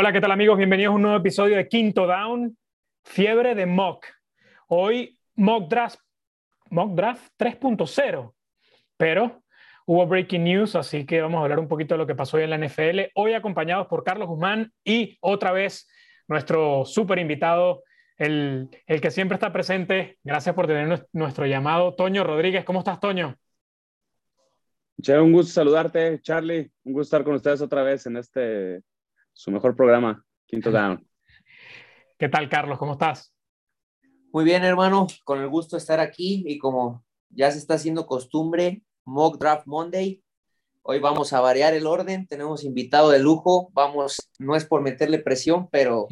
Hola, ¿qué tal amigos? Bienvenidos a un nuevo episodio de Quinto Down, Fiebre de Mock. Hoy Mock Draft, Mock Draft 3.0, pero hubo breaking news, así que vamos a hablar un poquito de lo que pasó hoy en la NFL. Hoy acompañados por Carlos Guzmán y otra vez nuestro súper invitado, el, el, que siempre está presente. Gracias por tener nuestro llamado, Toño Rodríguez. ¿Cómo estás, Toño? un gusto saludarte, Charlie. Un gusto estar con ustedes otra vez en este, su mejor programa, Quinto Down. ¿Qué tal, Carlos? ¿Cómo estás? Muy bien, hermano. Con el gusto de estar aquí y como ya se está haciendo costumbre, Mock Draft Monday. Hoy vamos a variar el orden. Tenemos invitado de lujo. Vamos, no es por meterle presión, pero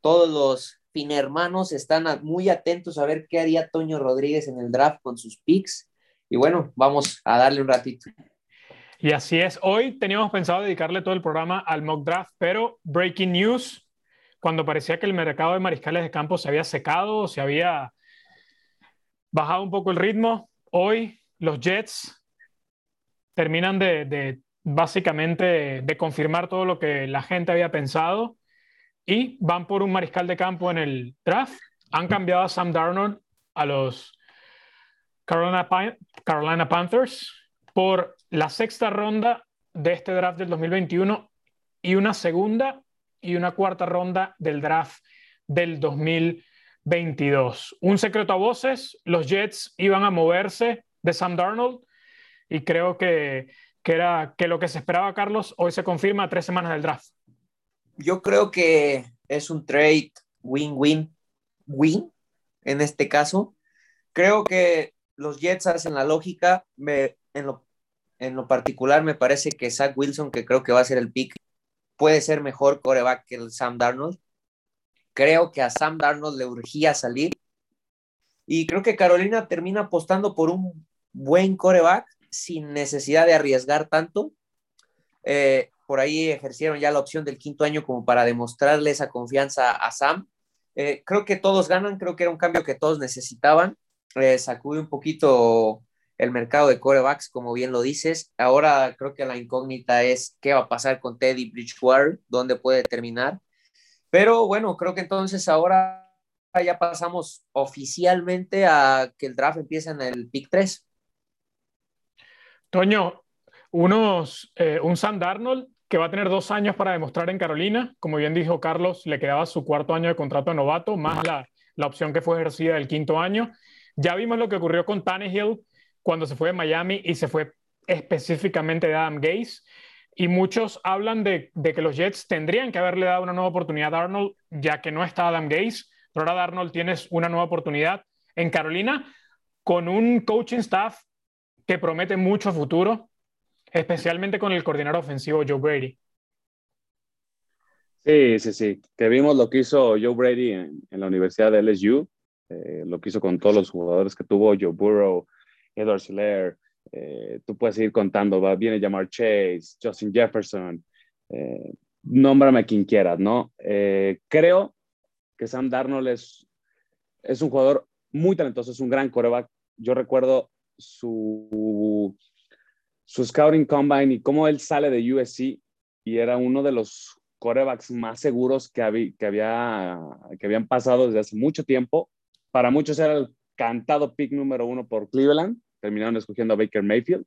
todos los hermanos están muy atentos a ver qué haría Toño Rodríguez en el draft con sus picks. Y bueno, vamos a darle un ratito. Y así es. Hoy teníamos pensado dedicarle todo el programa al mock draft, pero breaking news, cuando parecía que el mercado de mariscales de campo se había secado, se había bajado un poco el ritmo, hoy los Jets terminan de, básicamente de confirmar todo lo que la gente había pensado y van por un mariscal de campo en el draft. Han cambiado a Sam Darnold a los Carolina Panthers por la sexta ronda de este draft del 2021 y una segunda y una cuarta ronda del draft del 2022. Un secreto a voces, los Jets iban a moverse de Sam Darnold y creo que, que era que lo que se esperaba, Carlos, hoy se confirma tres semanas del draft. Yo creo que es un trade win-win-win en este caso. Creo que los Jets hacen la lógica. En, lo, en lo particular, me parece que Zach Wilson, que creo que va a ser el pick, puede ser mejor coreback que el Sam Darnold. Creo que a Sam Darnold le urgía salir. Y creo que Carolina termina apostando por un buen coreback sin necesidad de arriesgar tanto. Eh, por ahí ejercieron ya la opción del quinto año como para demostrarle esa confianza a Sam. Eh, creo que todos ganan, creo que era un cambio que todos necesitaban. Eh, sacude un poquito el mercado de corebacks, como bien lo dices. Ahora creo que la incógnita es qué va a pasar con Teddy Bridgewater, dónde puede terminar. Pero bueno, creo que entonces ahora ya pasamos oficialmente a que el draft empiece en el pick 3. Toño, unos, eh, un Sam Darnold que va a tener dos años para demostrar en Carolina. Como bien dijo Carlos, le quedaba su cuarto año de contrato de novato, más la, la opción que fue ejercida del quinto año. Ya vimos lo que ocurrió con Tannehill cuando se fue de Miami y se fue específicamente de Adam Gase. Y muchos hablan de, que los Jets tendrían que haberle dado una nueva oportunidad a Arnold, ya que no está Adam Gase. Pero ahora Arnold tienes una nueva oportunidad en Carolina con un coaching staff que promete mucho futuro, especialmente con el coordinador ofensivo Joe Brady. Sí, sí, sí. Que vimos lo que hizo Joe Brady en, en la Universidad de LSU, eh, lo que hizo con todos los jugadores que tuvo Joe Burrow, Edward Siller, eh, tú puedes ir contando, va, viene llamar Chase, Justin Jefferson, eh, nómbrame quien quieras, ¿no? Eh, creo que Sam Darnold es, un jugador muy talentoso, es un gran coreback. Yo recuerdo su, su scouting combine y cómo él sale de USC y era uno de los corebacks más seguros que, había, que, que habían pasado desde hace mucho tiempo. Para muchos era el cantado pick número uno por Cleveland, terminaron escogiendo a Baker Mayfield.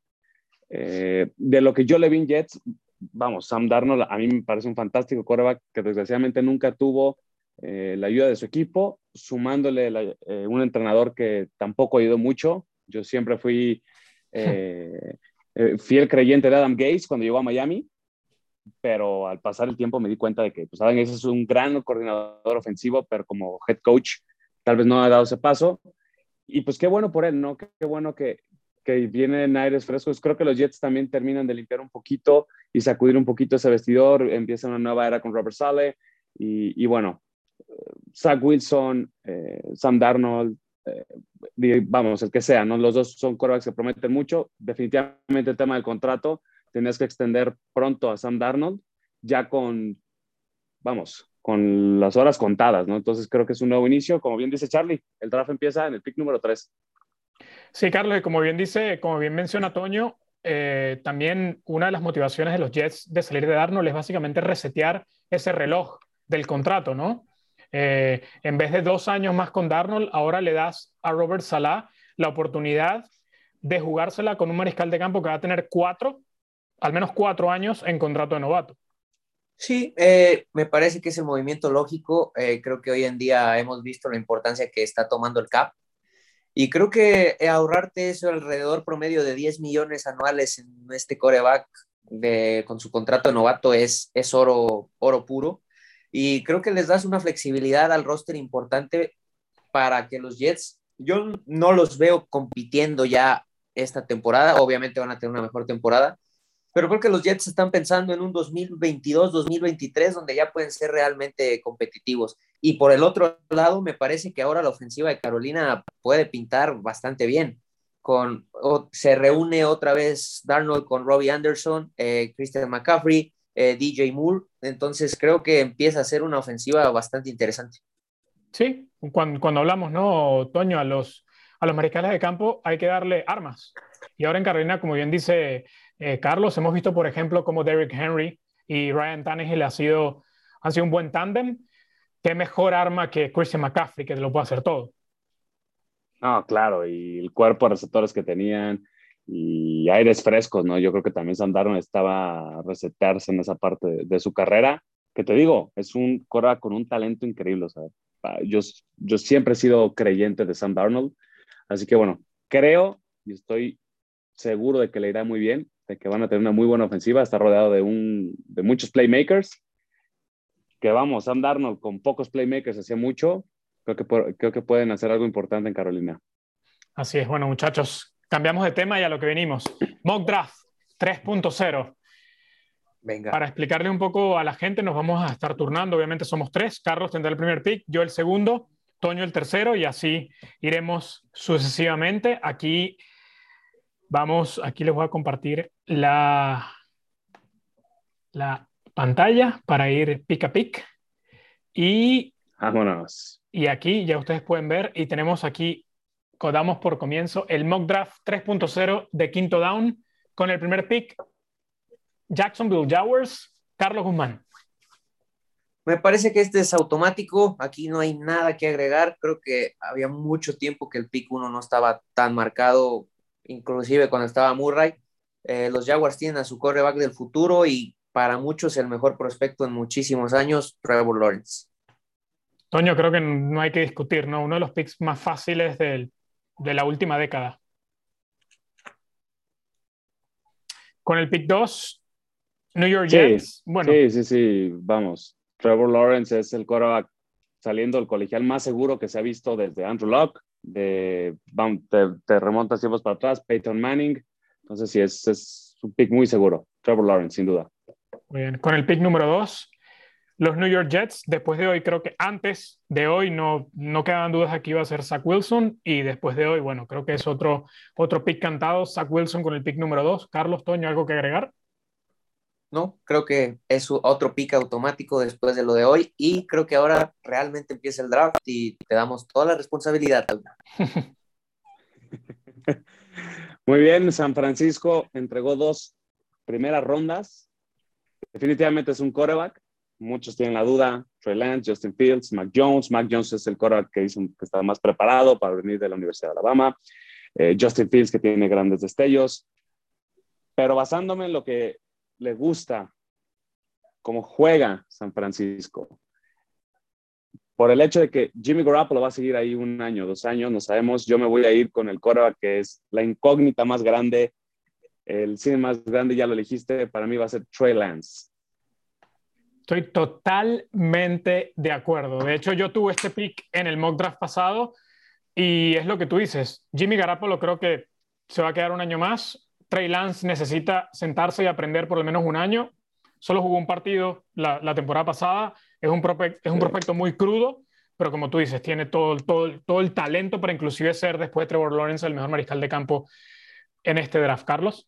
Eh, de lo que yo le vi en Jets, vamos, Sam Darnold a mí me parece un fantástico quarterback que desgraciadamente nunca tuvo eh, la ayuda de su equipo, sumándole eh, un entrenador que tampoco ido mucho. Yo siempre fui fiel creyente de Adam Gates cuando llegó a Miami, pero al pasar el tiempo me di cuenta de que pues, Adam Gates es un gran coordinador ofensivo, pero como head coach tal vez no ha dado ese paso y pues qué bueno por él, ¿no? Qué, bueno que, que vienen aires frescos. Creo que los Jets también terminan de limpiar un poquito y sacudir un poquito ese vestidor. Empieza una nueva era con Robert Sale y, bueno, Zach Wilson, eh, Sam Darnold, eh, vamos, el que sea, ¿no? Los dos son quarterbacks que prometen mucho. Definitivamente el tema del contrato, tenías que extender pronto a Sam Darnold, ya con, vamos, con las horas contadas, ¿no? Entonces creo que es un nuevo inicio. Como bien dice Charlie, el draft empieza en el pick número 3. Sí, Carlos, y como bien dice, como bien menciona Toño, eh, también una de las motivaciones de los Jets de salir de Darnold es básicamente resetear ese reloj del contrato, ¿no? Eh, en vez de dos años más con Darnold, ahora le das a Robert Salah la oportunidad de jugársela con un mariscal de campo que va a tener cuatro, al menos cuatro años en contrato de novato. Sí, eh, me parece que es el movimiento lógico. Eh, creo que hoy en día hemos visto la importancia que está tomando el CAP. Y creo que ahorrarte eso alrededor promedio de 10 millones anuales en este coreback de, con su contrato de novato es, es oro, oro puro. Y creo que les das una flexibilidad al roster importante para que los Jets, yo no los veo compitiendo ya esta temporada, obviamente van a tener una mejor temporada, pero creo que los Jets están pensando en un 2022-2023 donde ya pueden ser realmente competitivos. Y por el otro lado, me parece que ahora la ofensiva de Carolina puede pintar bastante bien. Con, se reúne otra vez Darnold con Robbie Anderson, eh, Christian McCaffrey, eh, DJ Moore. Entonces creo que empieza a ser una ofensiva bastante interesante. Sí, cuando, cuando hablamos, ¿no, Toño? A los, a los mariscales de campo hay que darle armas. Y ahora en Carolina, como bien dice eh, Carlos, hemos visto, por ejemplo, como Derrick Henry y Ryan Tannehill ha sido, han sido un buen tándem. ¿Qué mejor arma que Christian McCaffrey que lo puede hacer todo? No, claro, y el cuerpo de receptores que tenían y aires frescos, ¿no? Yo creo que también Sandaron estaba a recetarse en esa parte de, su carrera, que te digo, es un corra con un talento increíble, yo, yo siempre he sido creyente de Sam Darnold, así que bueno, creo y estoy seguro de que le irá muy bien de que van a tener una muy buena ofensiva, está rodeado de, un, de muchos playmakers, que vamos, Sam Darnold con pocos playmakers hacía mucho, creo que, creo que pueden hacer algo importante en Carolina. Así es, bueno muchachos, cambiamos de tema y a lo que venimos. Mock Draft 3.0. Venga. Para explicarle un poco a la gente, nos vamos a estar turnando. Obviamente somos tres. Carlos tendrá el primer pick, yo el segundo, Toño el tercero y así iremos sucesivamente. Aquí Vamos, aquí les voy a compartir la, la pantalla para ir pick a pick. Y, Vámonos. y aquí ya ustedes pueden ver y tenemos aquí, damos por comienzo el mock draft 3.0 de quinto down con el primer pick, Jacksonville Jaguars, Carlos Guzmán. Me parece que este es automático, aquí no hay nada que agregar, creo que había mucho tiempo que el pick 1 no estaba tan marcado inclusive cuando estaba Murray. Eh, los Jaguars tienen a su coreback del futuro y para muchos el mejor prospecto en muchísimos años, Trevor Lawrence. Toño, creo que no hay que discutir, ¿no? Uno de los picks más fáciles de la última década. Con el pick 2, New York Jets. bueno. sí, sí, sí, vamos. Trevor Lawrence es el coreback saliendo del colegial más seguro que se ha visto desde Andrew Locke de, te, te remontas tiempos para atrás, Peyton Manning. Entonces, sí, es, es un pick muy seguro. Trevor Lawrence, sin duda. Muy bien. Con el pick número dos, los New York Jets, después de hoy, creo que antes de hoy no, no quedaban dudas aquí iba a ser Zach Wilson y después de hoy, bueno, creo que es otro, otro pick cantado, Zach Wilson con el pick número dos. Carlos Toño, ¿algo que agregar? ¿No? Creo que es otro pick automático después de lo de hoy y creo que ahora realmente empieza el draft y te damos toda la responsabilidad. Muy bien, San Francisco entregó dos primeras rondas. Definitivamente es un coreback. Muchos tienen la duda. Trey Lance, Justin Fields, Mac Jones. Mac Jones es el coreback que, que está más preparado para venir de la Universidad de Alabama. Eh, Justin Fields que tiene grandes destellos. Pero basándome en lo que le gusta cómo juega San Francisco. Por el hecho de que Jimmy Garoppolo va a seguir ahí un año, dos años, no sabemos. Yo me voy a ir con el coreback que es la incógnita más grande. El cine más grande ya lo elegiste. Para mí va a ser Trey Lance. Estoy totalmente de acuerdo. De hecho, yo tuve este pick en el mock draft pasado y es lo que tú dices. Jimmy Garoppolo creo que se va a quedar un año más. Trey Lance necesita sentarse y aprender por lo menos un año. Solo jugó un partido la, temporada pasada. Es un, es un prospecto muy crudo, pero como tú dices, tiene todo, todo, todo el talento para inclusive ser después de Trevor Lawrence el mejor mariscal de campo en este draft. Carlos.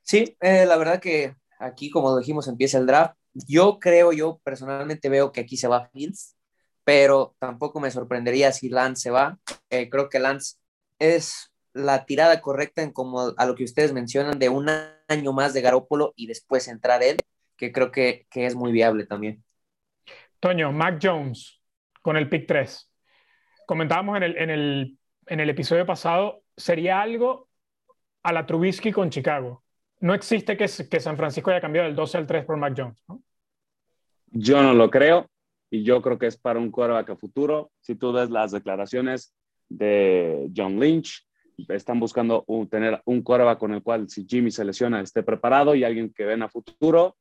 Sí, eh, la verdad que aquí, como dijimos, empieza el draft. Yo creo, yo personalmente veo que aquí se va Fields, pero tampoco me sorprendería si Lance se va. Eh, creo que Lance es la tirada correcta en como a lo que ustedes mencionan de un año más de Garópolo y después entrar él, que creo que, es muy viable también. Toño, Mac Jones con el pick 3. Comentábamos en el, en el, en el episodio pasado, sería algo a la Trubisky con Chicago. No existe que, que San Francisco haya cambiado del 12 al 3 por Mac Jones. ¿no? Yo no lo creo y yo creo que es para un quarterback a futuro. Si tú ves las declaraciones de John Lynch, están buscando tener un quarterback con el cual si Jimmy se lesiona esté preparado y alguien que ven a futuro.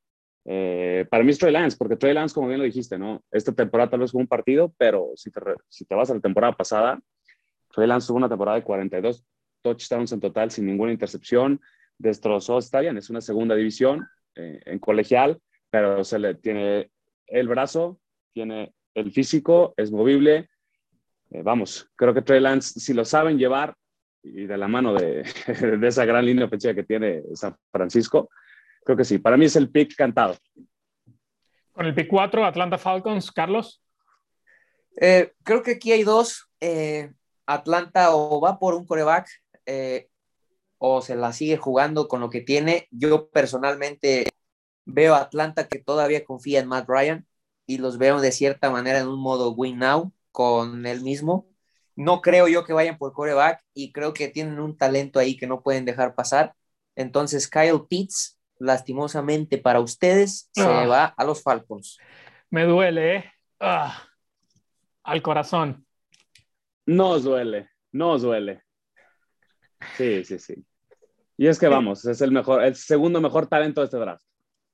Eh, para mí es Trey Lance, porque Trey Lance, como bien lo dijiste, ¿no? Esta temporada tal vez fue un partido, pero si te, si te vas a la temporada pasada, Trey Lance tuvo una temporada de 42 touchdowns en total sin ninguna intercepción, destrozó, está bien, es una segunda división eh, en colegial, pero se le tiene el brazo, tiene el físico, es movible. Eh, vamos, creo que Trey Lance, si lo saben llevar y de la mano de, de, esa gran línea ofensiva que tiene San Francisco, creo que sí. Para mí es el pick cantado. Con el pick 4, Atlanta Falcons, Carlos. Eh, creo que aquí hay dos. Eh, Atlanta o va por un coreback eh, o se la sigue jugando con lo que tiene. Yo personalmente veo a Atlanta que todavía confía en Matt Ryan y los veo de cierta manera en un modo win now con él mismo. No creo yo que vayan por coreback y creo que tienen un talento ahí que no pueden dejar pasar. Entonces, Kyle Pitts, lastimosamente para ustedes, se Ah. va a los Falcons. Me duele, ¿eh? Ah, al corazón. No os duele, no os duele. Sí, sí, sí. Y es que vamos, es el mejor, el segundo mejor talento de este draft,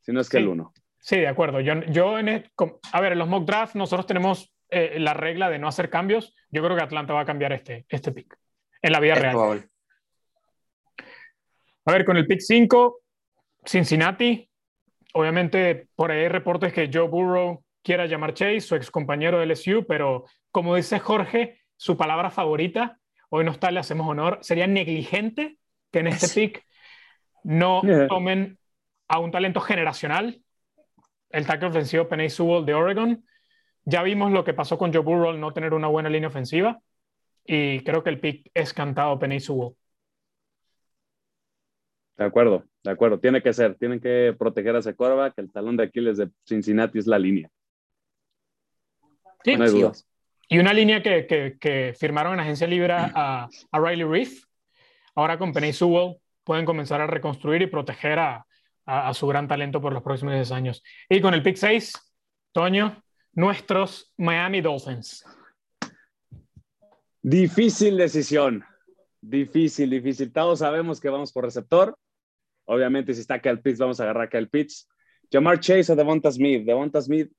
si no es que Sí. el uno. Sí, de acuerdo. Yo, yo en el- com- a ver, en los mock draft nosotros tenemos eh, la regla de no hacer cambios. Yo creo que Atlanta va a cambiar este, este pick en la vida Es real. probable. A ver, con el pick 5, Cincinnati. Obviamente, por ahí hay reportes que Joe Burrow quiera llamar Chase, su ex compañero de LSU, pero como dice Jorge, su palabra favorita, hoy no está, le hacemos honor, sería negligente que en este pick no Yeah. tomen a un talento generacional, el tackle ofensivo Penny Sewell de Oregon. Ya vimos lo que pasó con Joe Burrow no tener una buena línea ofensiva y creo que el pick es cantado Penny Sewell. De acuerdo, de acuerdo. Tiene que ser, tienen que proteger a ese quarterback. El talón de Aquiles de Cincinnati es la línea. Sí, No hay sí. dudas. Y una línea que, que, que firmaron en agencia libre a, a Riley Reef. Ahora con Penny Sewell pueden comenzar a reconstruir y proteger a, a, a su gran talento por los próximos 10 años. Y con el pick 6, Toño, nuestros Miami Dolphins. Difícil decisión. Difícil, difícil. Todos sabemos que vamos por receptor. Obviamente, si está Kyle Pitts, vamos a agarrar a Kyle Pitts. Jamar Chase o Devonta Smith. Devonta Smith,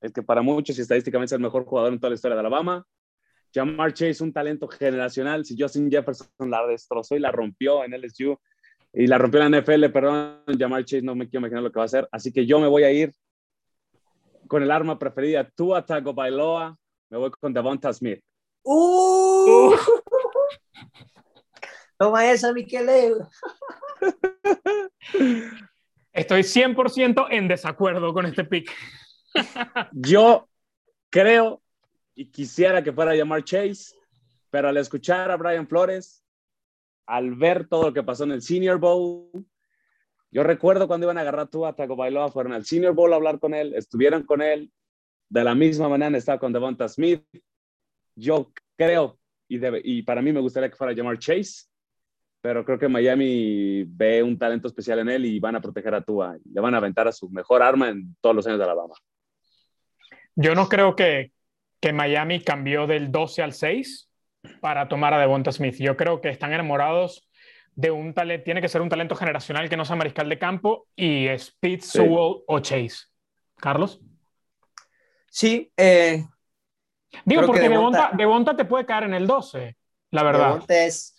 el que para muchos y estadísticamente es el mejor jugador en toda la historia de Alabama. Jamar Chase, un talento generacional. Si Justin Jefferson la destrozó y la rompió en LSU y la rompió en la NFL, perdón, Jamar Chase no me quiero imaginar lo que va a hacer. Así que yo me voy a ir con el arma preferida, Tua Tagovailoa. Me voy con Devonta Smith. ¡Uh! Toma esa, Miqueleo. Estoy 100% en desacuerdo con este pick. Yo creo y quisiera que fuera a llamar Chase, pero al escuchar a Brian Flores, al ver todo lo que pasó en el Senior Bowl, yo recuerdo cuando iban a agarrar tú a Tagovailoa, fueron al Senior Bowl a hablar con él, estuvieron con él, de la misma manera estaba con Devonta Smith. Yo creo, y, y para mí me gustaría que fuera llamar Chase, pero creo que Miami ve un talento especial en él y van a proteger a Tua. Le van a aventar a su mejor arma en todos los años de Alabama. Yo no creo que, que Miami cambió del 12 al 6 para tomar a Devonta Smith. Yo creo que están enamorados de un talento, tiene que ser un talento generacional que no sea mariscal de campo y es Pitts, Sí. Sewell o Chase. Carlos. Sí, eh, Digo, porque Devonta, Devonta- te puede caer en el 12, la verdad. Devonta es,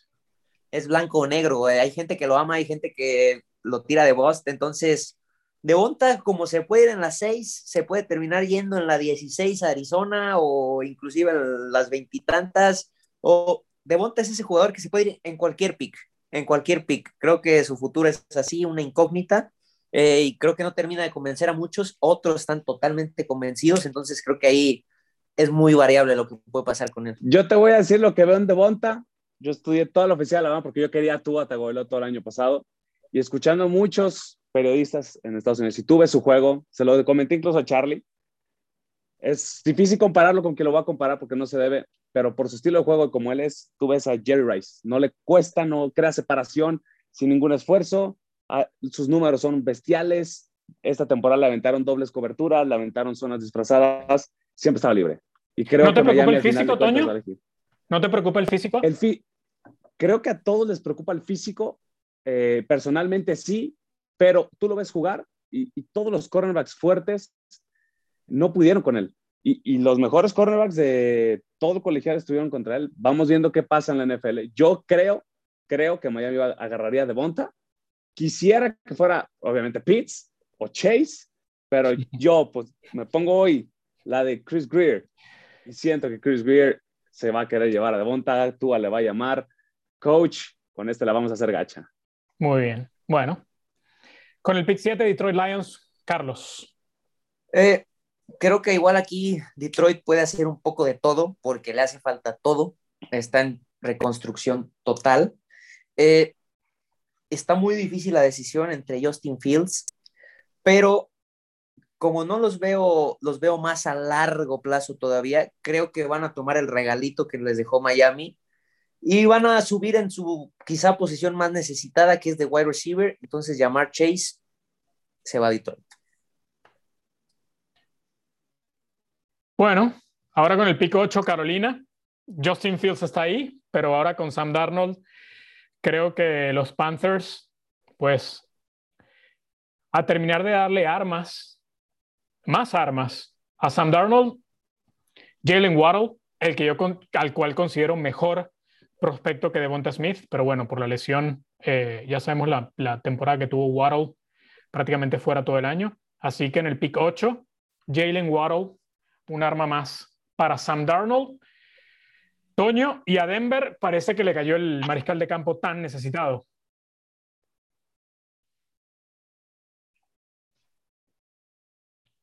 es blanco o negro. Hay gente que lo ama, hay gente que lo tira de bost. Entonces, Devonta, como se puede ir en las 6, se puede terminar yendo en la 16 a Arizona o inclusive en las veintitantas. O Devonta es ese jugador que se puede ir en cualquier pick, en cualquier pick. Creo que su futuro es así, una incógnita. eh, y creo que no termina de convencer a muchos, otros están totalmente convencidos, entonces creo que ahí es muy variable lo que puede pasar con él. Yo te voy a decir lo que veo en Devonta. Yo estudié toda la oficina de Alabama porque yo quería a Tua Tagovailoa todo el año pasado. Y escuchando muchos periodistas en Estados Unidos, y tuve su juego, se lo comenté incluso a Charlie. Es difícil compararlo con quien lo va a comparar porque no se debe, pero por su estilo de juego como él es, tú ves a Jerry Rice, no le cuesta, no crea separación sin ningún esfuerzo, ah, sus números son bestiales, esta temporada le aventaron dobles coberturas, le aventaron zonas disfrazadas, siempre estaba libre. Y creo ¿No te que preocupa Miami el físico, Toño? ¿No te preocupa el físico? El fi- creo que a todos les preocupa el físico. eh, personalmente sí, pero tú lo ves jugar y, y todos los cornerbacks fuertes no pudieron con él. Y, y los mejores cornerbacks de todo colegial estuvieron contra él. Vamos viendo qué pasa en la NFL. Yo creo, creo que Miami agarraría de Bonta. Quisiera que fuera, obviamente, Pitts o Chase, pero yo pues me pongo hoy la de Chris Greer y siento que Chris Greer se va a querer llevar a Devonta, Tua le va a llamar, coach, con este la vamos a hacer gacha. Muy bien. Bueno. Con el pick 7, Detroit Lions, Carlos. Eh, creo que igual aquí Detroit puede hacer un poco de todo porque le hace falta todo. Está en reconstrucción total. Eh, está muy difícil la decisión entre Justin Fields, pero como no los veo, los veo más a largo plazo todavía, creo que van a tomar el regalito que les dejó Miami y van a subir en su quizá posición más necesitada, que es de wide receiver. Entonces, llamar Chase se va a Detroit. Bueno, ahora con el pick 8, Carolina. Justin Fields está ahí, pero ahora con Sam Darnold, creo que los Panthers, pues, a terminar de darle armas, más armas a Sam Darnold, Jalen Waddle, el que yo con- al cual considero mejor prospecto que Devonta Smith, pero bueno, por la lesión, eh, ya sabemos la, la temporada que tuvo Waddle prácticamente fuera todo el año. Así que en el pick 8, Jalen Waddle, un arma más para Sam Darnold. Toño, y a Denver parece que le cayó el mariscal de campo tan necesitado.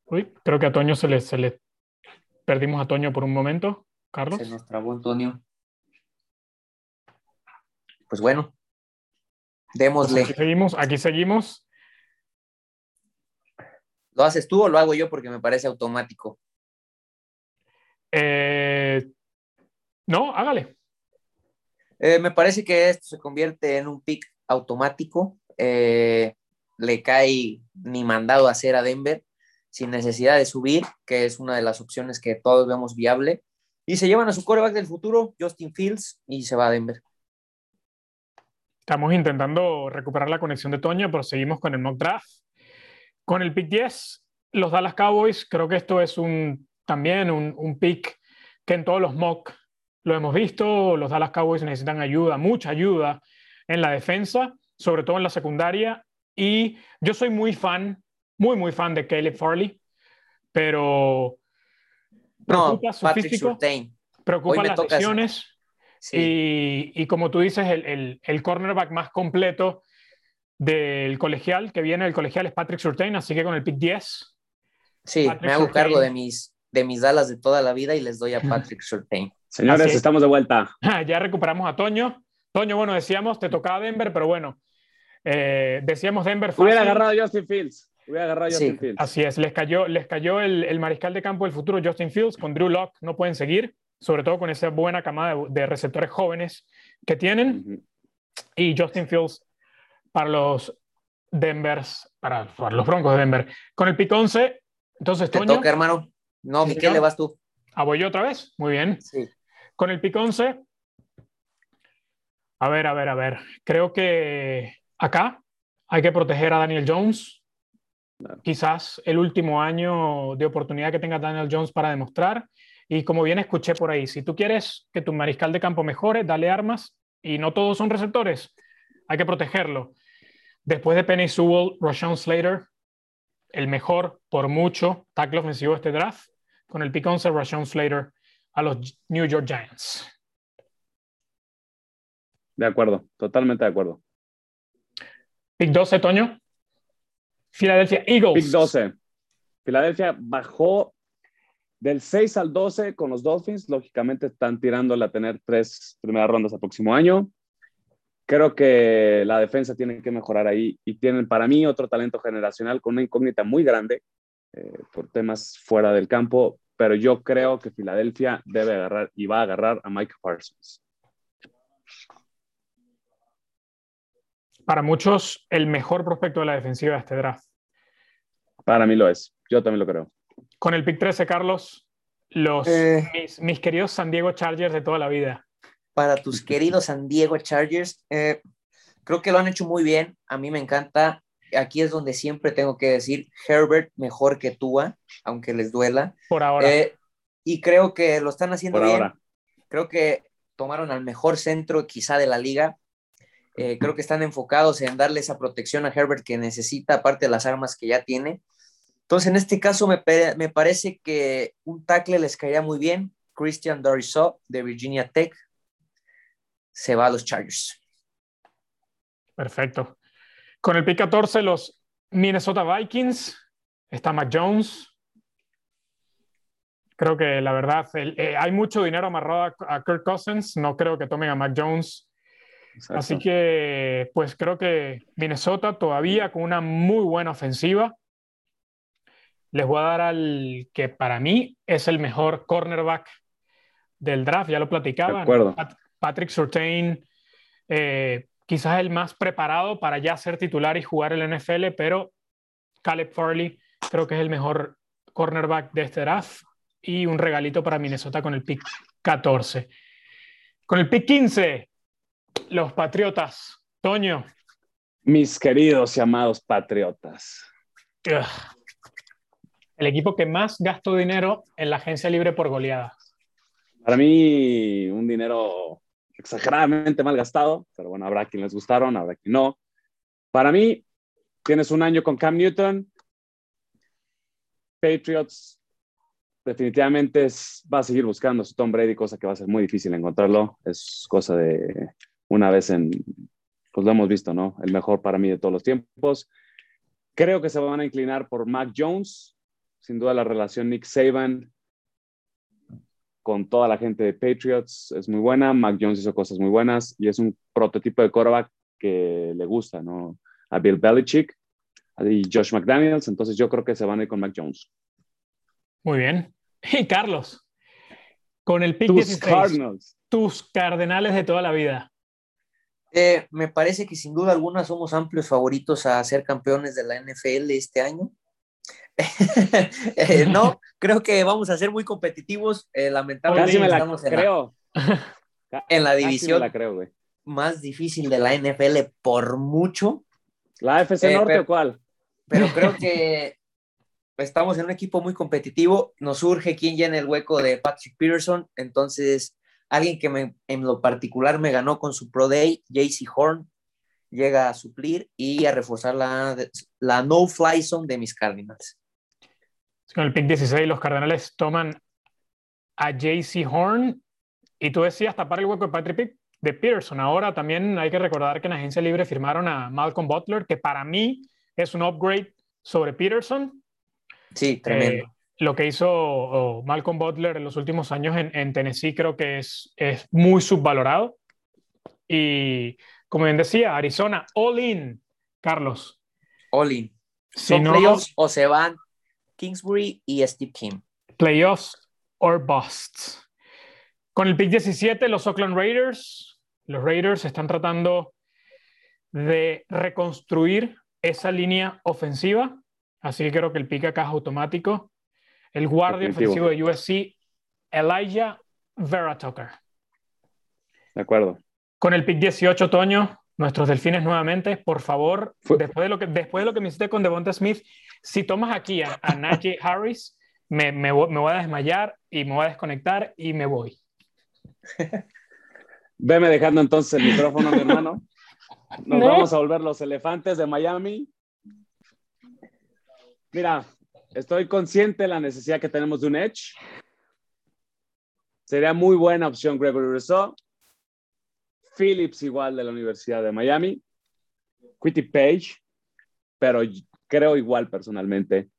Uy, creo que a Toño se le, se le perdimos a Toño por un momento. Carlos. Se nos trabó Antonio. Pues bueno, Pues démosle. aquí seguimos, aquí seguimos. ¿Lo haces tú o lo hago yo? Porque me parece automático. Eh, no, hágale. Eh, me parece que esto se convierte en un pick automático. Eh, le cae ni mandado a hacer a Denver sin necesidad de subir, que es una de las opciones que todos vemos viable. Y se llevan a su coreback del futuro, Justin Fields, y se va a Denver. Estamos intentando recuperar la conexión de Toño, pero seguimos con el mock draft. Con el pick 10, los Dallas Cowboys, creo que esto es un, también un, un pick que en todos los mock lo hemos visto. Los Dallas Cowboys necesitan ayuda, mucha ayuda en la defensa, sobre todo en la secundaria. Y yo soy muy fan, muy, muy fan de Caleb Farley, pero No, preocupa su Patrick físico, Surtain. preocupa las lesiones. Sí. Y, y como tú dices, el, el, el cornerback más completo del colegial, que viene del colegial, es Patrick Surtain, así que con el pick 10. Sí, Patrick me hago Surtain. cargo de mis, de mis Dallas de toda la vida y les doy a Patrick Surtain. Señores, es. estamos de vuelta. Ya recuperamos a Toño. Toño, bueno, decíamos, te tocaba Denver, pero bueno, eh, decíamos Denver fácil. Hubiera agarrado a Justin Fields. Hubiera agarrado a Sí. Justin Fields. Así es, les cayó, les cayó el, el mariscal de campo del futuro, Justin Fields, con Drew Lock no pueden seguir, sobre todo con esa buena camada de, de receptores jóvenes que tienen. Ujú. y Justin Fields para los Denvers, para, para los Broncos de Denver. Con el pick 11, entonces ¿Te Toño, toca, hermano? No, Sí, Miquel, le vas tú. ¿a voy yo otra vez? Muy bien. Sí. Con el pick 11, a ver, a ver, a ver. Creo que acá hay que proteger a Daniel Jones. Claro. Quizás el último año de oportunidad que tenga Daniel Jones para demostrar. Y como bien escuché por ahí, si tú quieres que tu mariscal de campo mejore, dale armas. Y no todos son receptores. Hay que protegerlo. Después de Penny Sewell, Rashawn Slater, el mejor por mucho tackle ofensivo de este draft. Con el pick 11, Rashawn Slater a los New York Giants. De acuerdo, totalmente de acuerdo. Pick 12, Toño. Philadelphia Eagles. Pick 12. Filadelfia bajó del 6 al 12 con los Dolphins. Lógicamente están tirándole a tener tres primeras rondas al próximo año. Creo que la defensa tiene que mejorar ahí y tienen para mí otro talento generacional con una incógnita muy grande eh, por temas fuera del campo. pero yo creo que Filadelfia debe agarrar y va a agarrar a Mike Parsons. Para muchos, el mejor prospecto de la defensiva de este draft. Para mí lo es. Yo también lo creo. Con el pick 13, Carlos, los, Eh. mis, mis queridos San Diego Chargers de toda la vida. Para tus queridos San Diego Chargers, eh, creo que lo han hecho muy bien. A mí me encanta. Aquí es donde siempre tengo que decir Herbert mejor que Tua, aunque les duela. Por ahora. Eh, y creo que lo están haciendo Por bien. ahora. Creo que tomaron al mejor centro quizá de la liga. Eh, creo que están enfocados en darle esa protección a Herbert que necesita, aparte de las armas que ya tiene. Entonces, en este caso, me, me parece que un tackle les caería muy bien. Christian Dorisaw de Virginia Tech se va a los Chargers. Perfecto. Con el pick 14, los Minnesota Vikings. Está Mac Jones. Creo que la verdad, el- eh, hay mucho dinero amarrado a, a Kirk Cousins. No creo que tomen a Mac Jones. Exacto. Así que, pues creo que Minnesota todavía con una muy buena ofensiva. Les voy a dar al que para mí es el mejor cornerback del draft, ya lo platicaba. De acuerdo. Pat- Patrick Surtain, eh, quizás el más preparado para ya ser titular y jugar el NFL, pero Caleb Farley creo que es el mejor cornerback de este draft y un regalito para Minnesota con el pick 14. Con el pick 15, los Patriotas. Toño. Mis queridos y amados patriotas. el equipo que más gastó dinero en la agencia libre por goleada. Para mí, un dinero exageradamente mal gastado, pero bueno, habrá quien les gustaron, habrá quien no. Para mí, tienes un año con Cam Newton. Patriots definitivamente es- va a seguir buscando su Tom Brady, cosa que va a ser muy difícil encontrarlo. Es cosa de una vez en, pues lo hemos visto, ¿no? El mejor para mí de todos los tiempos. Creo que se van a inclinar por Mac Jones. Sin duda la relación Nick Saban con toda la gente de Patriots es muy buena. Mac Jones hizo cosas muy buenas y es un prototipo de quarterback que le gusta, ¿no? A Bill Belichick y Josh McDaniels. Entonces yo creo que se van a ir con Mac Jones. Muy bien. Y Carlos, con el pick Tus 16, Cardinals. tus cardenales de toda la vida. Eh, me parece que sin duda alguna somos amplios favoritos a ser campeones de la NFL este año. Eh, no, creo que vamos a ser muy competitivos. Eh, lamentablemente Casi me la estamos en la, creo. en la división la creo, más difícil de la NFL por mucho, ¿La AFC Eh, Norte pero- o cuál? pero creo que estamos en un equipo muy competitivo. Nos surge quién llena el hueco de Patrick Peterson. Entonces, alguien que me- en lo particular me ganó con su Pro Day, JC Horn, llega a suplir y a reforzar la, la no-fly zone de mis Cardinals. Con el pick 16, los cardenales toman a JC Horn y tú decías tapar el hueco de Patrick de Pearson. Ahora también hay que recordar que en agencia libre firmaron a Malcolm Butler, que para mí es un upgrade sobre Peterson. Sí, tremendo. Eh, lo que hizo oh, Malcolm Butler en los últimos años en, en Tennessee creo que es, es muy subvalorado. Y como bien decía, Arizona, all in, Carlos. All in. Si ¿Son no, o se van Kingsbury y Steve Kim? playoffs or busts. Con el pick 17, los Oakland Raiders. Los Raiders están tratando de reconstruir esa línea ofensiva. Así que creo que el pick acá es automático. El guardia Definitivo. ofensivo de USC, Elijah Vera Tucker. De acuerdo. Con el pick 18, Toño, nuestros delfines nuevamente, por favor, Fue- después, de lo que, después de lo que me hiciste con Devonta Smith, si tomas aquí a, a Najee Harris, me, me voy- me voy a desmayar y me voy a desconectar y me voy. Veme dejando entonces el micrófono, mi hermano. Nos No. vamos a volver los elefantes de Miami. Mira, estoy consciente de la necesidad que tenemos de un edge. Sería muy buena opción Gregory Rousseau. Phillips igual de la Universidad de Miami. Quitty Page. Pero creo igual personalmente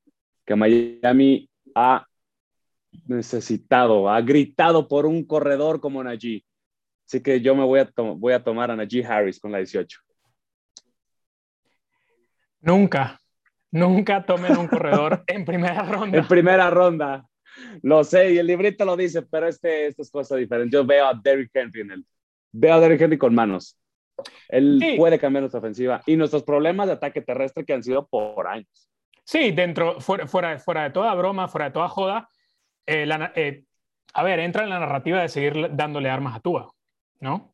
que Miami ha necesitado, ha gritado por un corredor como Najee. Así que yo me voy a, to- voy a tomar a Najee Harris con la 18. Nunca, nunca tomen un corredor en primera ronda. En primera ronda. Lo sé, y el librito lo dice, pero este, esta es cosa diferente. Yo veo a Derrick Henry en él. Veo a Derrick Henry con manos. Él puede cambiar nuestra ofensiva y nuestros problemas de ataque terrestre que han sido por años. Sí, dentro, fuera, fuera, fuera de toda broma, fuera de toda joda, eh, eh, a ver, entra en la narrativa de seguir dándole armas a Tua, ¿no?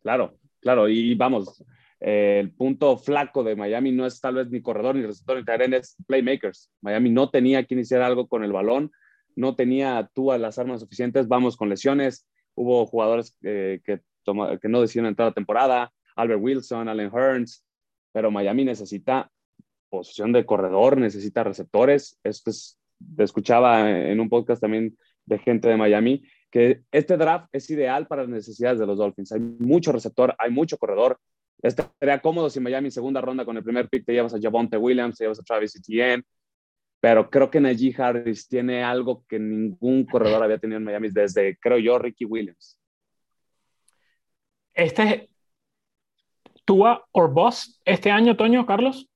Claro, claro, y vamos, eh, el punto flaco de Miami no es tal vez ni corredor, ni receptor, ni terreno, es playmakers. Miami no tenía quien hiciera algo con el balón, no tenía Tua las armas suficientes, vamos con lesiones, hubo jugadores que, que no decidieron entrar a la temporada, Albert Wilson, Allen Hearns, pero Miami necesita posición de corredor, necesita receptores. Esto es, escuchaba en un podcast también de gente de Miami que este draft es ideal para las necesidades de los Dolphins. Hay mucho receptor, hay mucho corredor. Estaría cómodo si Miami en segunda ronda con el primer pick te llevas a Javonte Williams, te llevas a Travis Etienne, pero creo que Najee Harris tiene algo que ningún corredor había tenido en Miami desde, creo yo, Ricky Williams. Este es Tua or Boss este año, Toño, Carlos?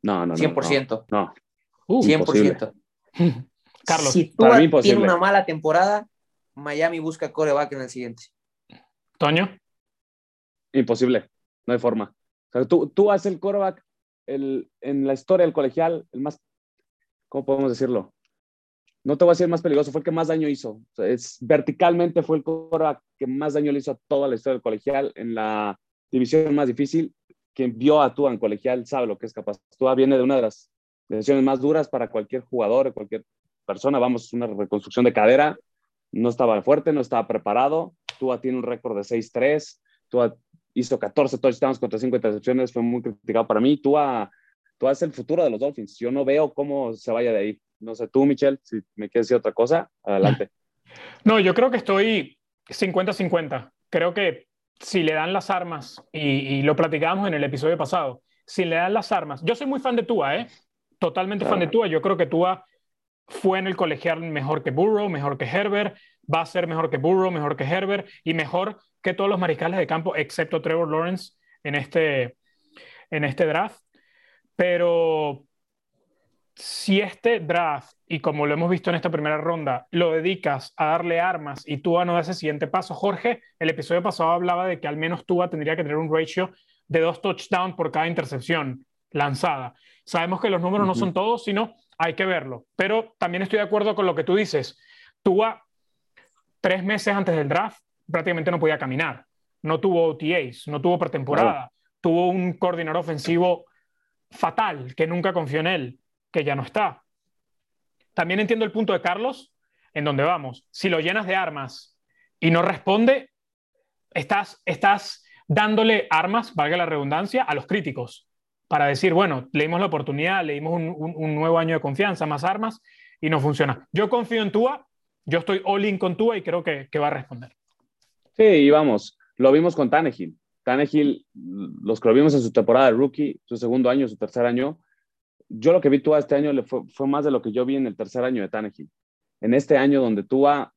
No, no, no. 100%. No. 100%. Uh, Carlos. Si Tua tiene una mala temporada, Miami busca coreback en el siguiente. Toño. Imposible. No hay forma. tú, tú haces el coreback el, en la historia del colegial, el más, ¿cómo podemos decirlo? No te voy a decir más peligroso, fue el que más daño hizo. es, verticalmente fue el coreback que más daño le hizo a toda la historia del colegial en la división más difícil. Quien vio a Tua en colegial sabe lo que es capaz. Tua viene de una de las decisiones más duras para cualquier jugador, cualquier persona. Vamos, una reconstrucción de cadera. No estaba fuerte, no estaba preparado. Tua tiene un récord de 6-3. Tua hizo 14 touchdowns contra 5 intercepciones. Fue muy criticado para mí. Tua, Es el futuro de los Dolphins. Yo no veo cómo se vaya de ahí. No sé, tú, Michelle, si me quieres decir otra cosa, adelante. No, yo creo que estoy 50-50. Creo que si le dan las armas, y, lo platicábamos en el episodio pasado, si le dan las armas, yo soy muy fan de Tua, ¿eh? Totalmente fan de Tua. Yo creo que Tua fue en el colegial mejor que Burrow, mejor que Herbert, va a ser mejor que Burrow, mejor que Herbert y mejor que todos los mariscales de campo, excepto Trevor Lawrence en este, en este draft. Pero si este draft, y como lo hemos visto en esta primera ronda, lo dedicas a darle armas y Tua no da ese siguiente paso, Jorge, el episodio pasado hablaba de que al menos Tua tendría que tener un ratio de dos touchdowns por cada intercepción lanzada. Sabemos que los números no son todos, sino hay que verlo. Pero también estoy de acuerdo con lo que tú dices. Tua, tres meses antes del draft, prácticamente no podía caminar. No tuvo OTAs, no tuvo pretemporada. Tuvo un coordinador ofensivo fatal, que nunca confió en él que ya no está. También entiendo el punto de Carlos, en donde vamos. Si lo llenas de armas y no responde, estás, estás dándole armas, valga la redundancia, a los críticos para decir, bueno, leímos la oportunidad, leímos un, nuevo año de confianza, más armas, y no funciona. Yo confío en Tua, yo estoy all in con Tua y creo que, que va a responder. Sí, y vamos, lo vimos con Tannehill. Tannehill, los que lo vimos en su temporada de rookie, su segundo año, su tercer año, yo lo que vi Tua este año fue, fue, más de lo que yo vi en el tercer año de Tannehill. En este año donde Tua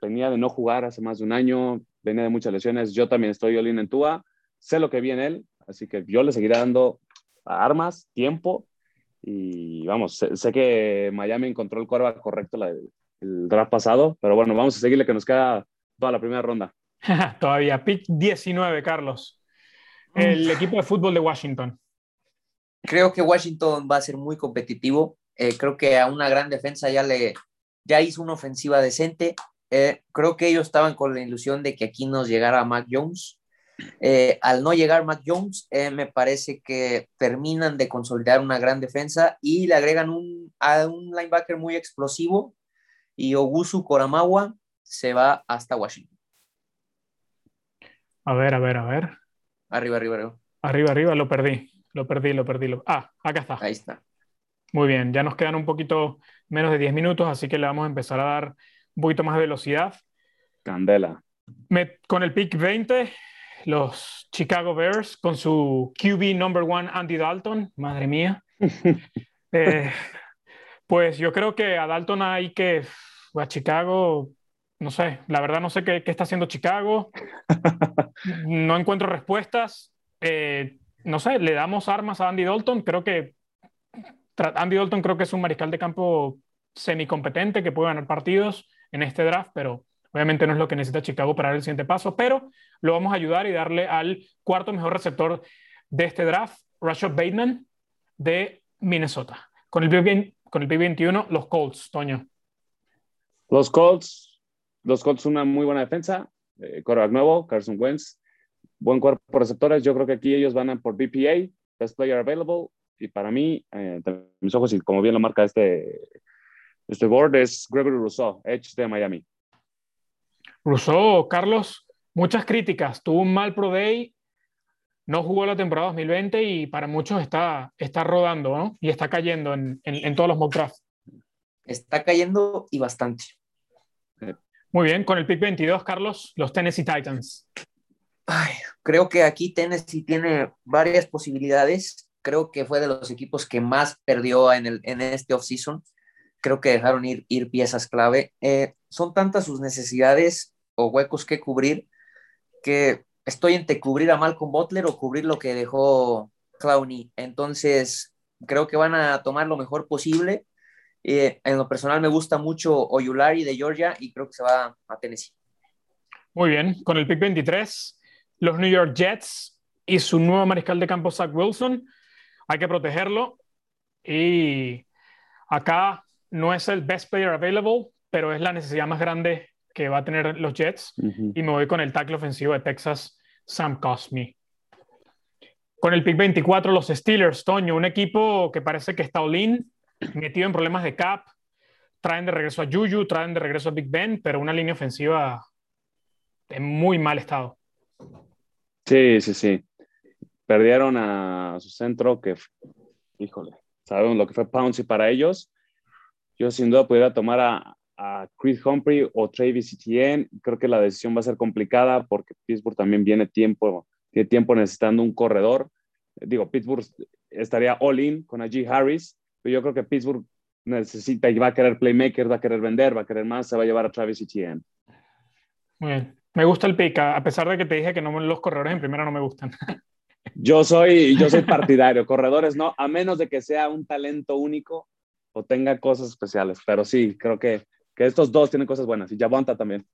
venía de no jugar hace más de un año, venía de muchas lesiones, yo también estoy all en Tua, sé lo que vi en él, así que yo le seguiré dando armas, tiempo y vamos, sé, que Miami encontró el quarterback correcto el draft pasado, pero bueno, vamos a seguirle que nos queda toda la primera ronda. Todavía, pick 19, Carlos. El equipo de fútbol de Washington. Creo que Washington va a ser muy competitivo. Eh, creo que a una gran defensa ya le ya hizo una ofensiva decente. Eh, creo que ellos estaban con la ilusión de que aquí nos llegara Mac Jones. Eh, al no llegar Mac Jones, me parece que terminan de consolidar una gran defensa y le agregan un, a un linebacker muy explosivo y Ogusu Koramawa se va hasta Washington. A ver, a ver, a ver. Arriba, arriba, arriba. Arriba, arriba, lo perdí. Lo perdí, lo perdí. Lo... Ah, acá está. Ahí está. Muy bien, ya nos quedan un poquito menos de 10 minutos, así que le vamos a empezar a dar un poquito más de velocidad. Candela. Me, con el pick 20, los Chicago Bears con su QB number one Andy Dalton, madre mía. Eh, pues yo creo que a Dalton hay que, a Chicago, no sé, la verdad no sé qué, qué está haciendo Chicago, no encuentro respuestas. Eh, no sé, le damos armas a Andy Dalton, creo que Andy Dalton creo que es un mariscal de campo semicompetente que puede ganar partidos en este draft, pero obviamente no es lo que necesita Chicago para dar el siguiente paso, pero lo vamos a ayudar y darle al cuarto mejor receptor de este draft, Rashad Bateman de Minnesota. Con el pick, con el 21, los Colts, Toño. Los Colts, los Colts una muy buena defensa, eh, nuevo, Carson Wentz, buen cuerpo de receptores. Yo creo que aquí ellos van por BPA, Best Player Available, y para mí, eh, mis ojos, y como bien lo marca este, este board, es Gregory Rousseau, Edge de Miami. Rousseau, Carlos, muchas críticas. Tuvo un mal Pro Day, no jugó la temporada 2020 y para muchos está, está rodando, ¿no? Y está cayendo en, en, todos los mock drafts. Está cayendo y bastante. Muy bien, con el pick 22, Carlos, los Tennessee Titans. creo que aquí Tennessee tiene varias posibilidades. Creo que fue de los equipos que más perdió en, el, en este offseason. Creo que dejaron ir, ir piezas clave. Eh, son tantas sus necesidades o huecos que cubrir que estoy entre cubrir a Malcolm Butler o cubrir lo que dejó Clowney. Entonces, creo que van a tomar lo mejor posible. Eh, en lo personal me gusta mucho Oyulari de Georgia y creo que se va a Tennessee. Muy bien, con el pick 23, los New York Jets y su nuevo mariscal de campo, Zach Wilson. Hay que protegerlo. Y acá no es el best player available, pero es la necesidad más grande que va a tener los Jets. Y me voy con el tackle ofensivo de Texas, Sam Cosme. Con el pick 24, los Steelers, Toño, un equipo que parece que está all-in, metido en problemas de cap. Traen de regreso a Juju, traen de regreso a Big Ben, pero una línea ofensiva en muy mal estado. Sí, sí, sí. Perdieron a su centro que, híjole, saben lo que fue Pouncy para ellos. Yo sin duda pudiera tomar a, a Chris Humphrey o Travis Etienne. Creo que la decisión va a ser complicada porque Pittsburgh también viene tiempo, tiene tiempo necesitando un corredor. Digo, Pittsburgh estaría all in con G. Harris, pero yo creo que Pittsburgh necesita y va a querer playmakers, va a querer vender, va a querer más, se va a llevar a Travis Etienne. Muy bien. Me gusta el pick, a pesar de que te dije que no, los corredores en primera no me gustan. Yo soy, yo soy partidario, corredores no, a menos de que sea un talento único o tenga cosas especiales, pero sí, creo que que estos dos tienen cosas buenas y Javonta también.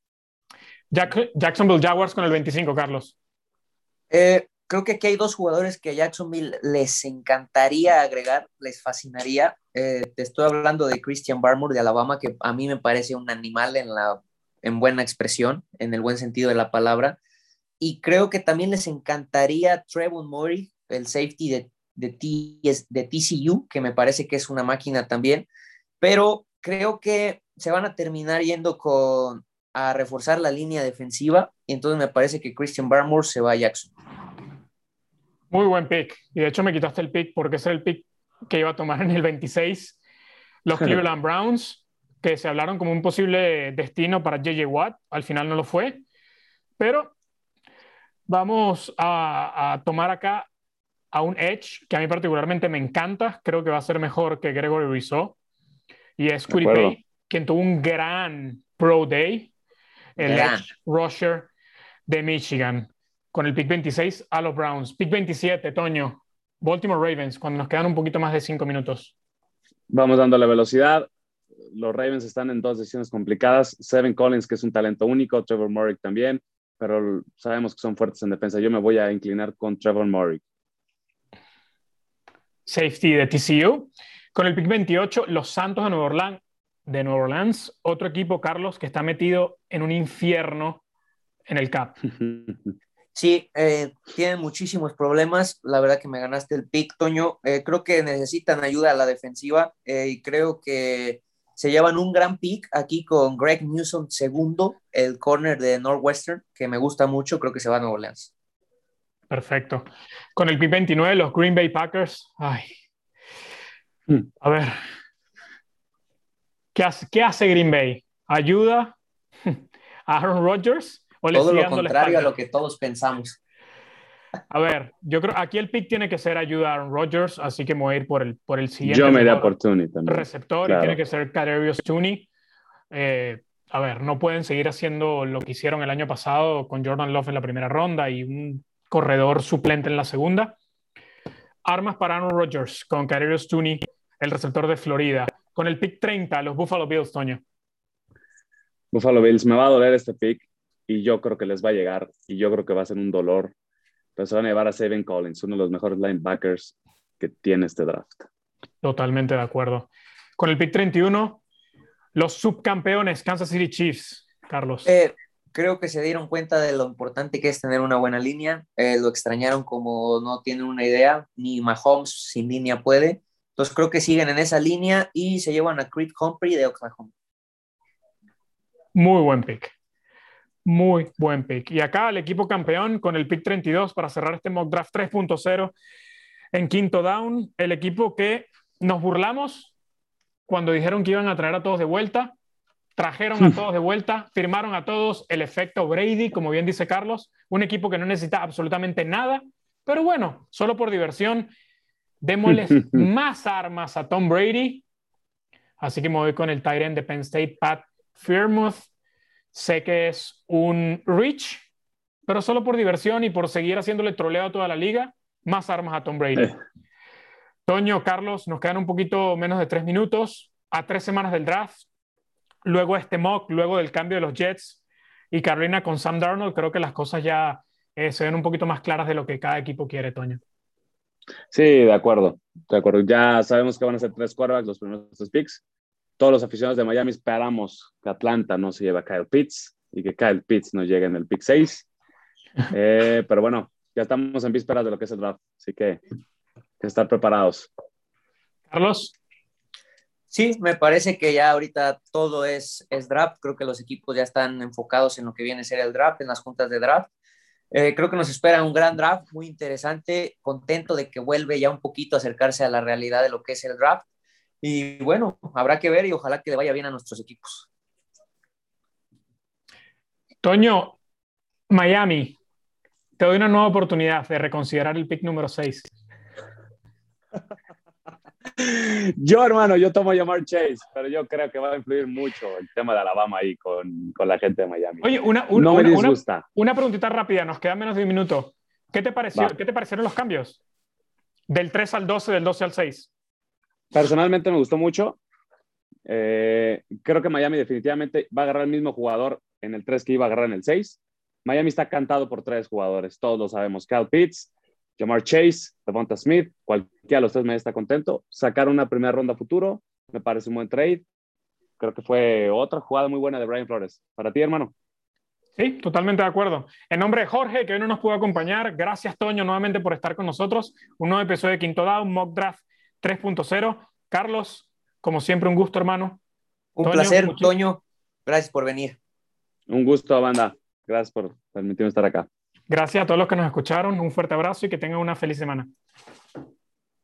Jacksonville Jaguars con el 25, Carlos. Eh, creo que aquí hay dos jugadores que a Jacksonville les encantaría agregar, les fascinaría. Eh, te estoy hablando de Christian Barmore de Alabama, que a mí me parece un animal en, la, en buena expresión, en el buen sentido de la palabra. Y creo que también les encantaría Trevor Murray, el safety de, de, de TCU, que me parece que es una máquina también. Pero creo que se van a terminar yendo con a reforzar la línea defensiva y entonces me parece que Christian Barmore se va a Jackson. Muy buen pick. Y de hecho me quitaste el pick porque ese era el pick que iba a tomar en el 26. Los Cleveland Browns, que se hablaron como un posible destino para JJ Watt, al final no lo fue. Pero vamos a, a tomar acá a un Edge que a mí particularmente me encanta. Creo que va a ser mejor que Gregory Rizzo. Y es Pay quien tuvo un gran Pro Day, el Edge Rusher de Michigan, con el pick 26 a los Browns. Pick 27, Toño, Baltimore Ravens, cuando nos quedan un poquito más de cinco minutos. Vamos dando la velocidad. Los Ravens están en dos decisiones complicadas. Seven Collins, que es un talento único, Trevor Murray también, pero sabemos que son fuertes en defensa. Yo me voy a inclinar con Trevor Murray. Safety de TCU. Con el pick 28, los Santos de Nueva Orleans de Nueva Orleans, otro equipo, Carlos, que está metido en un infierno en el CAP. Sí, eh, tienen muchísimos problemas. La verdad que me ganaste el pick, Toño. Eh, creo que necesitan ayuda a la defensiva eh, y creo que se llevan un gran pick aquí con Greg Newsom segundo, el corner de Northwestern, que me gusta mucho. Creo que se va a Nueva Orleans. Perfecto. Con el pick 29, los Green Bay Packers. Ay. Hmm. A ver, ¿Qué hace, Green Bay? ¿Ayuda a Aaron Rodgers? ¿O Todo lo contrario a lo que todos pensamos. A ver, yo creo aquí el pick tiene que ser ayuda a Aaron Rodgers, así que me voy a ir por el, por el siguiente. Yo me da por también. Receptor y tiene que ser Kadarius Tooney. Eh, a ver, no pueden seguir haciendo lo que hicieron el año pasado con Jordan Love en la primera ronda y un corredor suplente en la segunda. Armas para Aaron Rodgers con Kadarius Tooney, el receptor de Florida con el pick 30, los Buffalo Bills, Toño. Buffalo Bills, me va a doler este pick y yo creo que les va a llegar y yo creo que va a ser un dolor. Pero se van a llevar a Seven Collins, uno de los mejores linebackers que tiene este draft. Totalmente de acuerdo. Con el pick 31, los subcampeones Kansas City Chiefs, Carlos. Eh, creo que se dieron cuenta de lo importante que es tener una buena línea. Eh, lo extrañaron como no tienen una idea, ni Mahomes sin línea puede. Entonces creo que siguen en esa línea y se llevan a Creed Humphrey de Oklahoma. Muy buen pick. Muy buen pick. Y acá el equipo campeón con el pick 32 para cerrar este mock draft 3.0 en quinto down. El equipo que nos burlamos cuando dijeron que iban a traer a todos de vuelta. Trajeron a todos de vuelta, firmaron a todos el efecto Brady, como bien dice Carlos, un equipo que no necesita absolutamente nada, pero bueno, solo por diversión, démosles más armas a Tom Brady. Así que me voy con el Tyrant de Penn State, Pat Fairmouth. Sé que es un reach, pero solo por diversión y por seguir haciéndole troleo a toda la liga, más armas a Tom Brady. Eh. Toño, Carlos, nos quedan un poquito menos de tres minutos, a tres semanas del draft, luego este mock, luego del cambio de los Jets y Carolina con Sam Darnold, creo que las cosas ya eh, se ven un poquito más claras de lo que cada equipo quiere, Toño. Sí, de acuerdo, de acuerdo. Ya sabemos que van a ser tres quarterbacks los primeros tres picks todos los aficionados de Miami esperamos que Atlanta no se lleve a Kyle Pitts y que Kyle Pitts no llegue en el pick 6. Eh, pero bueno, ya estamos en vísperas de lo que es el draft, así que, que estar preparados. Carlos. Sí, me parece que ya ahorita todo es, es draft. Creo que los equipos ya están enfocados en lo que viene a ser el draft, en las juntas de draft. Eh, creo que nos espera un gran draft, muy interesante. Contento de que vuelve ya un poquito a acercarse a la realidad de lo que es el draft. Y bueno, habrá que ver y ojalá que le vaya bien a nuestros equipos. Toño, Miami, te doy una nueva oportunidad de reconsiderar el pick número 6. Yo, hermano, yo tomo a Jamar Chase, pero yo creo que va a influir mucho el tema de Alabama ahí con, con la gente de Miami. Oye, una, no me disgusta. Una, preguntita rápida, nos queda menos de un minuto. ¿Qué te pareció? ¿Qué te parecieron los cambios? Del 3 al 12, del 12 al 6. Personalmente me gustó mucho. Eh, creo que Miami definitivamente va a agarrar el mismo jugador en el 3 que iba a agarrar en el 6. Miami está cantado por tres jugadores, todos lo sabemos. Cal Pitts, Jamar Chase, Devonta Smith, cualquiera de los tres me está contento. Sacar una primera ronda futuro, me parece un buen trade. Creo que fue otra jugada muy buena de Brian Flores. Para ti, hermano. Sí, totalmente de acuerdo. En nombre de Jorge, que hoy no nos pudo acompañar, gracias Toño nuevamente por estar con nosotros. Un nuevo episodio de Quinto Down, Mock Draft 3.0. Carlos, como siempre, un gusto, hermano. Un placer, Toño. Gracias por venir. Un gusto, banda. Gracias por permitirme estar acá. Gracias a todos los que nos escucharon. Un fuerte abrazo y que tengan una feliz semana.